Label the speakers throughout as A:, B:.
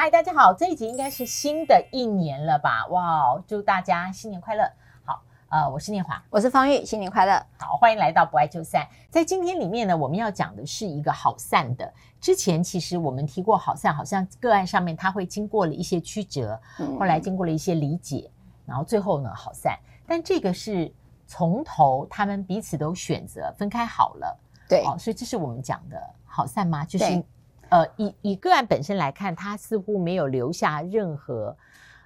A: 嗨，大家好，这一集应该是新的一年了吧？哇，祝大家新年快乐！好，呃，我是念华，
B: 我是方玉，新年快乐！
A: 好，欢迎来到不爱就散。在今天里面呢，我们要讲的是一个好散的。之前其实我们提过好散，好像个案上面它会经过了一些曲折，后来经过了一些理解，然后最后呢好散。但这个是从头他们彼此都选择分开好了。
B: 对，
A: 哦，所以这是我们讲的好散吗？就是，呃，以以个案本身来看，他似乎没有留下任何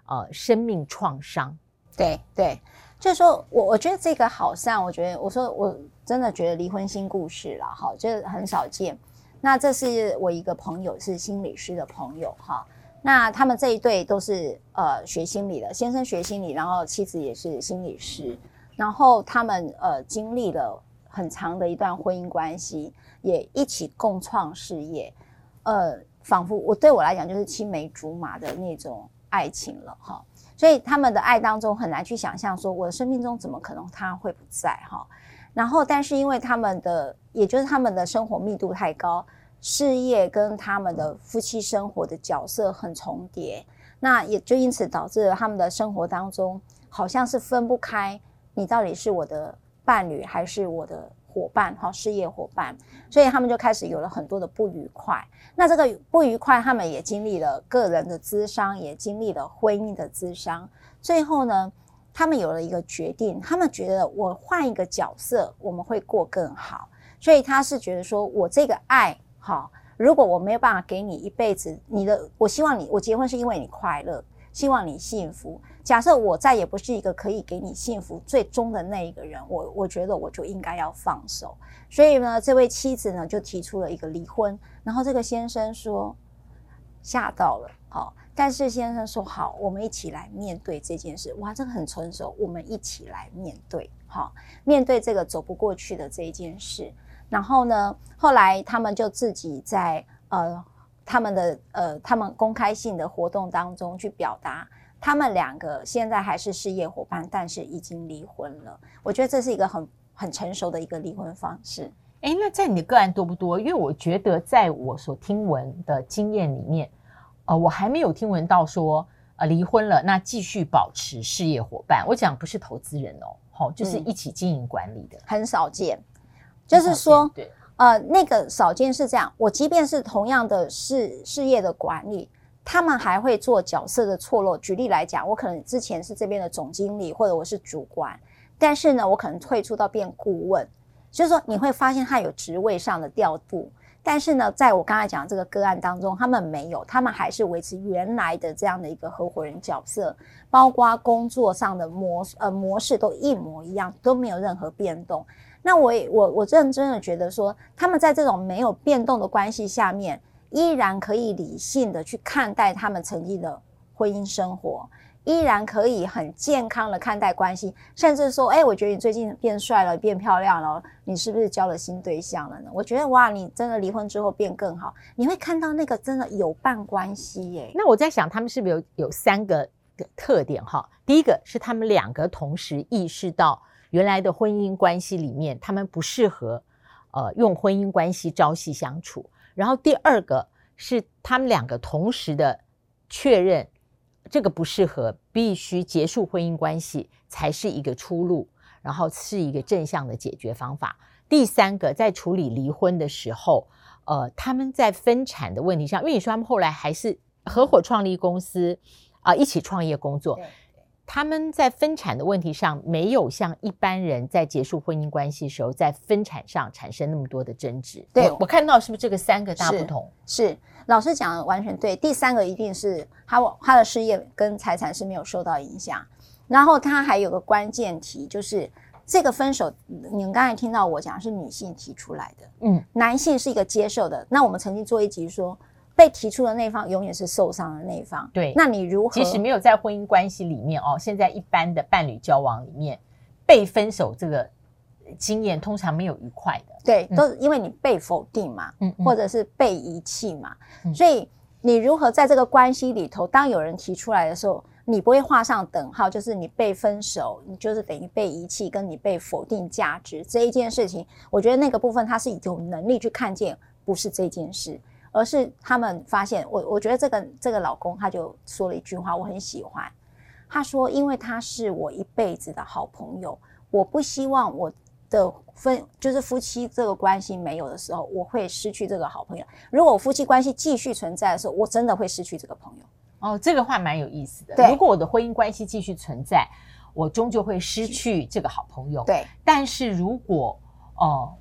A: 呃生命创伤。
B: 对对，就是说我我觉得这个好像，我觉得我说我真的觉得离婚新故事了哈，这很少见。那这是我一个朋友，是心理师的朋友哈。那他们这一对都是呃学心理的，先生学心理，然后妻子也是心理师，然后他们呃经历了。很长的一段婚姻关系，也一起共创事业，呃，仿佛我对我来讲就是青梅竹马的那种爱情了哈。所以他们的爱当中很难去想象说，我的生命中怎么可能他会不在哈？然后，但是因为他们的，也就是他们的生活密度太高，事业跟他们的夫妻生活的角色很重叠，那也就因此导致了他们的生活当中好像是分不开，你到底是我的。伴侣还是我的伙伴哈，事业伙伴，所以他们就开始有了很多的不愉快。那这个不愉快，他们也经历了个人的咨商，也经历了婚姻的咨商。最后呢，他们有了一个决定，他们觉得我换一个角色，我们会过更好。所以他是觉得说，我这个爱哈，如果我没有办法给你一辈子，你的，我希望你，我结婚是因为你快乐。希望你幸福。假设我再也不是一个可以给你幸福最终的那一个人，我我觉得我就应该要放手。所以呢，这位妻子呢就提出了一个离婚。然后这个先生说吓到了，好，但是先生说好，我们一起来面对这件事。哇，这个很成熟，我们一起来面对，好，面对这个走不过去的这一件事。然后呢，后来他们就自己在呃。他们的呃，他们公开性的活动当中去表达，他们两个现在还是事业伙伴，但是已经离婚了。我觉得这是一个很很成熟的一个离婚方式。
A: 诶，那在你的个案多不多？因为我觉得在我所听闻的经验里面，呃，我还没有听闻到说呃离婚了，那继续保持事业伙伴。我讲不是投资人哦，好、哦，就是一起经营管理的，
B: 嗯、很少见。就是说，
A: 对。
B: 呃，那个少见是这样，我即便是同样的事事业的管理，他们还会做角色的错落。举例来讲，我可能之前是这边的总经理，或者我是主管，但是呢，我可能退出到变顾问，就是说你会发现他有职位上的调度，但是呢，在我刚才讲这个个案当中，他们没有，他们还是维持原来的这样的一个合伙人角色，包括工作上的模呃模式都一模一样，都没有任何变动。那我也我我认真的觉得说，他们在这种没有变动的关系下面，依然可以理性的去看待他们曾经的婚姻生活，依然可以很健康的看待关系，甚至说，哎，我觉得你最近变帅了，变漂亮了，你是不是交了新对象了呢？我觉得哇，你真的离婚之后变更好，你会看到那个真的有伴关系耶。
A: 那我在想，他们是不是有有三个特点哈？第一个是他们两个同时意识到。原来的婚姻关系里面，他们不适合，呃，用婚姻关系朝夕相处。然后第二个是他们两个同时的确认，这个不适合，必须结束婚姻关系才是一个出路，然后是一个正向的解决方法。第三个，在处理离婚的时候，呃，他们在分产的问题上，因为你说他们后来还是合伙创立公司，啊、一起创业工作。他们在分产的问题上，没有像一般人在结束婚姻关系的时候，在分产上产生那么多的争执。
B: 对，
A: 我，我看到是不是这个三个大不同？
B: 是，是老师讲的完全对。第三个一定是他他的事业跟财产是没有受到影响。然后他还有个关键题，就是这个分手，你们刚才听到我讲是女性提出来的，嗯，男性是一个接受的。那我们曾经做一集说。被提出的那方永远是受伤的那一方。
A: 对，
B: 那你如何？
A: 即使没有在婚姻关系里面哦，现在一般的伴侣交往里面，被分手这个经验通常没有愉快的。
B: 对，都是因为你被否定嘛，嗯，或者是被遗弃嘛。嗯，所以你如何在这个关系里头，当有人提出来的时候，你不会画上等号，就是你被分手，你就是等于被遗弃，跟你被否定价值这一件事情。我觉得那个部分他是有能力去看见，不是这件事。而是他们发现我，我觉得这个这个老公他就说了一句话，我很喜欢。他说：“因为他是我一辈子的好朋友，我不希望我的分就是夫妻这个关系没有的时候，我会失去这个好朋友。如果我夫妻关系继续存在的时候，我真的会失去这个朋友。”
A: 哦，这个话蛮有意思的。如果我的婚姻关系继续存在，我终究会失去这个好朋友。
B: 对，
A: 但是如果哦、呃，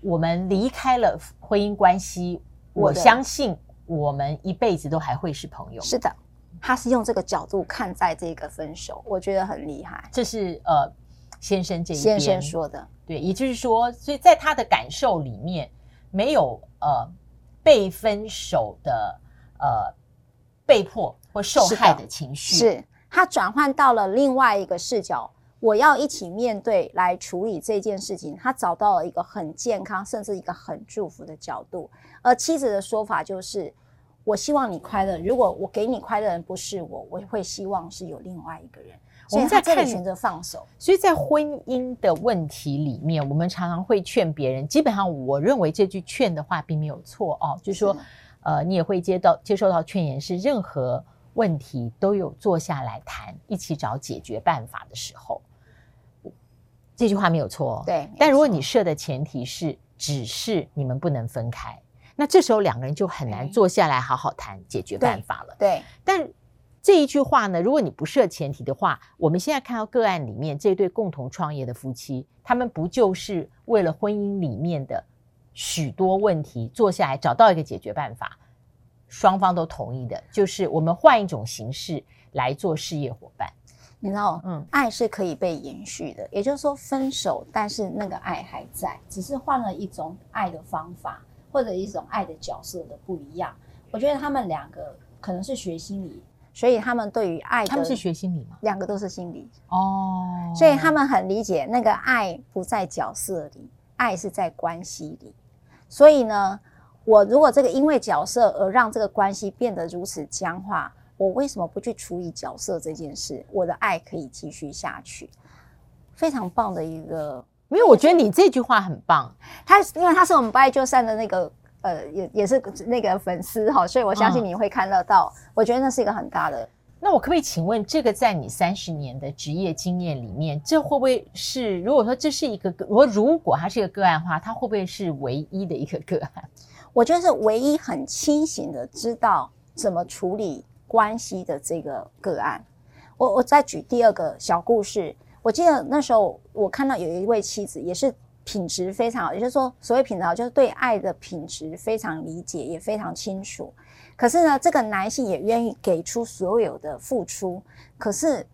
A: 我们离开了婚姻关系，我相信我们一辈子都还会是朋友。
B: 是的。他是用这个角度看待这个分手，我觉得很厉害。
A: 这是呃先生这一边
B: 先生说的，
A: 对，也就是说，所以在他的感受里面，没有呃被分手的呃被迫或受害的情绪，
B: 是，是他转换到了另外一个视角，我要一起面对来处理这件事情。他找到了一个很健康，甚至一个很祝福的角度。而妻子的说法就是。我希望你快乐。如果我给你快乐的人不是我，我会希望是有另外一个人。我们在这里选择放手。
A: 所以在婚姻的问题里面，我们常常会劝别人。基本上，我认为这句劝的话并没有错哦，就是说，呃，你也会接到接受到劝言，是任何问题都有坐下来谈，一起找解决办法的时候，这句话没有错哦。
B: 对，
A: 但如果你设的前提是，只是你们不能分开。那这时候两个人就很难坐下来好好谈解决办法了。
B: 对，对，
A: 但这一句话呢，如果你不设前提的话，我们现在看到个案里面这对共同创业的夫妻，他们不就是为了婚姻里面的许多问题坐下来找到一个解决办法，双方都同意的，就是我们换一种形式来做事业伙伴。
B: 你知道，嗯，爱是可以被延续的，也就是说分手，但是那个爱还在，只是换了一种爱的方法。或者一种爱的角色的不一样，我觉得他们两个可能是学心理，所以他们对于爱的，
A: 他们是学心理吗？
B: 两个都是心理
A: 哦，
B: 所以他们很理解那个爱不在角色里，爱是在关系里。所以呢，我如果这个因为角色而让这个关系变得如此僵化，我为什么不去处理角色这件事？我的爱可以继续下去，非常棒的一个。
A: 没有，我觉得你这句话很棒。
B: 他因为他是我们不爱就散的那个呃，也也是那个粉丝哈，所以我相信你会看得到。嗯。我觉得那是一个很大的。
A: 那我可不可以请问，这个在你三十年的职业经验里面，这会不会是如果说这是一个，如果如果它是一个个案的话，它会不会是唯一的一个个案？
B: 我觉得是唯一很清醒的知道怎么处理关系的这个个案。我我再举第二个小故事。我记得那时候，我看到有一位妻子也是品质非常好，也就是说，所谓品质好，就是对爱的品质非常理解，也非常清楚。可是呢，这个男性也愿意给出所有的付出。可是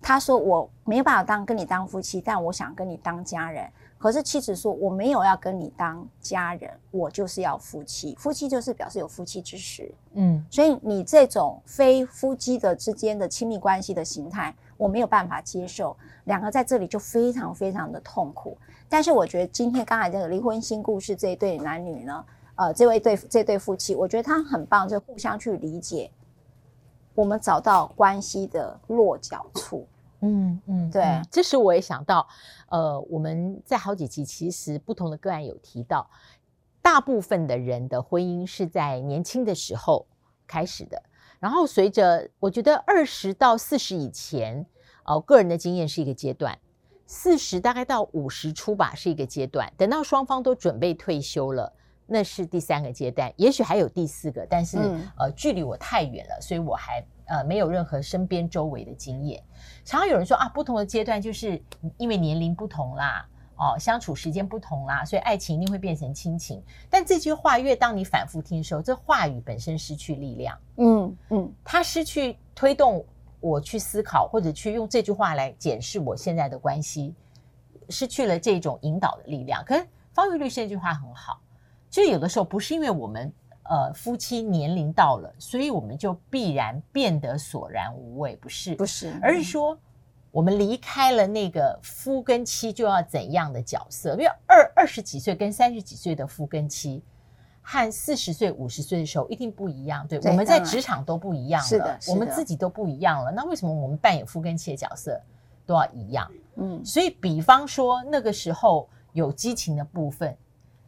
B: 他说：“我没有办法当跟你当夫妻，但我想跟你当家人。”可是妻子说：“我没有要跟你当家人，我就是要夫妻。夫妻就是表示有夫妻之实。”嗯，所以你这种非夫妻的之间的亲密关系的形态。我没有办法接受，两个在这里就非常非常的痛苦。但是我觉得今天刚才这个离婚新故事这一对男女呢，呃，这位对这对夫妻，我觉得他很棒，就互相去理解，我们找到关系的落脚处。嗯嗯，对嗯。
A: 这时我也想到，呃，我们在好几期其实不同的个案有提到，大部分的人的婚姻是在年轻的时候开始的。然后随着我觉得二十到四十以前，哦，个人的经验是一个阶段；四十大概到五十出吧是一个阶段。等到双方都准备退休了，那是第三个阶段。也许还有第四个，但是、嗯、呃，距离我太远了，所以我还呃没有任何身边周围的经验。常常有人说啊，不同的阶段就是因为年龄不同啦。哦，相处时间不同啦，所以爱情一定会变成亲情。但这句话越当你反复听的时候，这话语本身失去力量。嗯嗯，它失去推动我去思考，或者去用这句话来检视我现在的关系，失去了这种引导的力量。可是方玉律师这句话很好，就有的时候不是因为我们呃夫妻年龄到了，所以我们就必然变得索然无味，不是？
B: 不是，
A: 而是说。我们离开了那个夫跟妻就要怎样的角色？因为二二十几岁跟三十几岁的夫跟妻，和四十岁、五十岁的时候一定不一样。对，对，我们在职场都不一样了，
B: 是的，
A: 我们自己都不一样了。那为什么我们扮演夫跟妻的角色都要一样？嗯，所以比方说那个时候有激情的部分，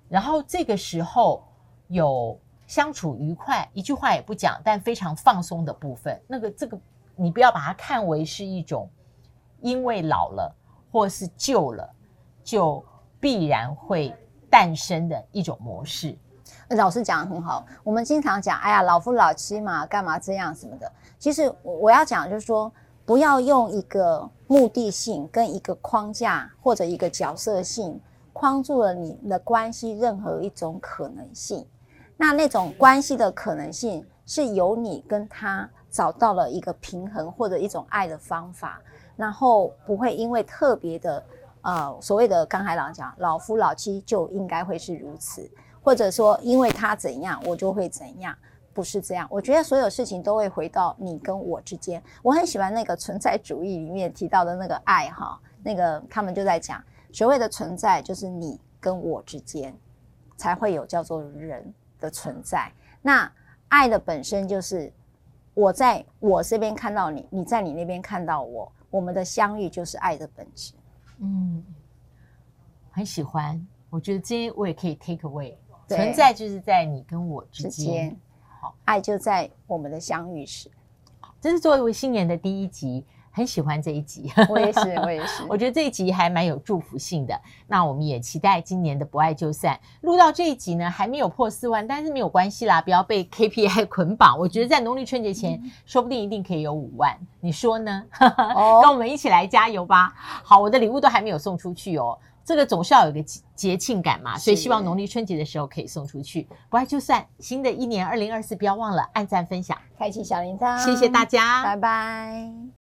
A: 然后这个时候有相处愉快，一句话也不讲，但非常放松的部分，那个这个你不要把它看为是一种因为老了或是旧了就必然会诞生的一种模式。
B: 老师讲的很好，我们经常讲，哎呀，老夫老妻嘛，干嘛这样什么的。其实我要讲就是说，不要用一个目的性跟一个框架或者一个角色性框住了你的关系任何一种可能性。那那种关系的可能性是由你跟他找到了一个平衡或者一种爱的方法，然后不会因为特别的呃所谓的刚才老讲老夫老妻就应该会是如此。或者说，因为他怎样，我就会怎样，不是这样。我觉得所有事情都会回到你跟我之间。我很喜欢那个存在主义里面提到的那个爱，哈，那个他们就在讲，所谓的存在就是你跟我之间才会有叫做人的存在。那爱的本身就是我在我这边看到你，你在你那边看到我，我们的相遇就是爱的本质。
A: 嗯，很喜欢。我觉得今天我也可以 take away。存在就是在你跟我之间，
B: 好，爱就在我们的相遇时。
A: 这是作为新年的第一集，很喜欢这一集。
B: 我也是，我也是。
A: 我觉得这一集还蛮有祝福性的。那我们也期待今年的不爱就散。录到这一集呢，还没有破四万，但是没有关系啦，不要被 KPI 捆绑。我觉得在农历春节前，嗯、说不定一定可以有五万。你说呢？哦、跟我们一起来加油吧。好，我的礼物都还没有送出去哦。这个总是要有个节节庆感嘛，所以希望农历春节的时候可以送出去。不爱就散，新的一年二零二四，不要忘了按赞、分享、
B: 开启小铃铛。
A: 谢谢大家，
B: 拜拜。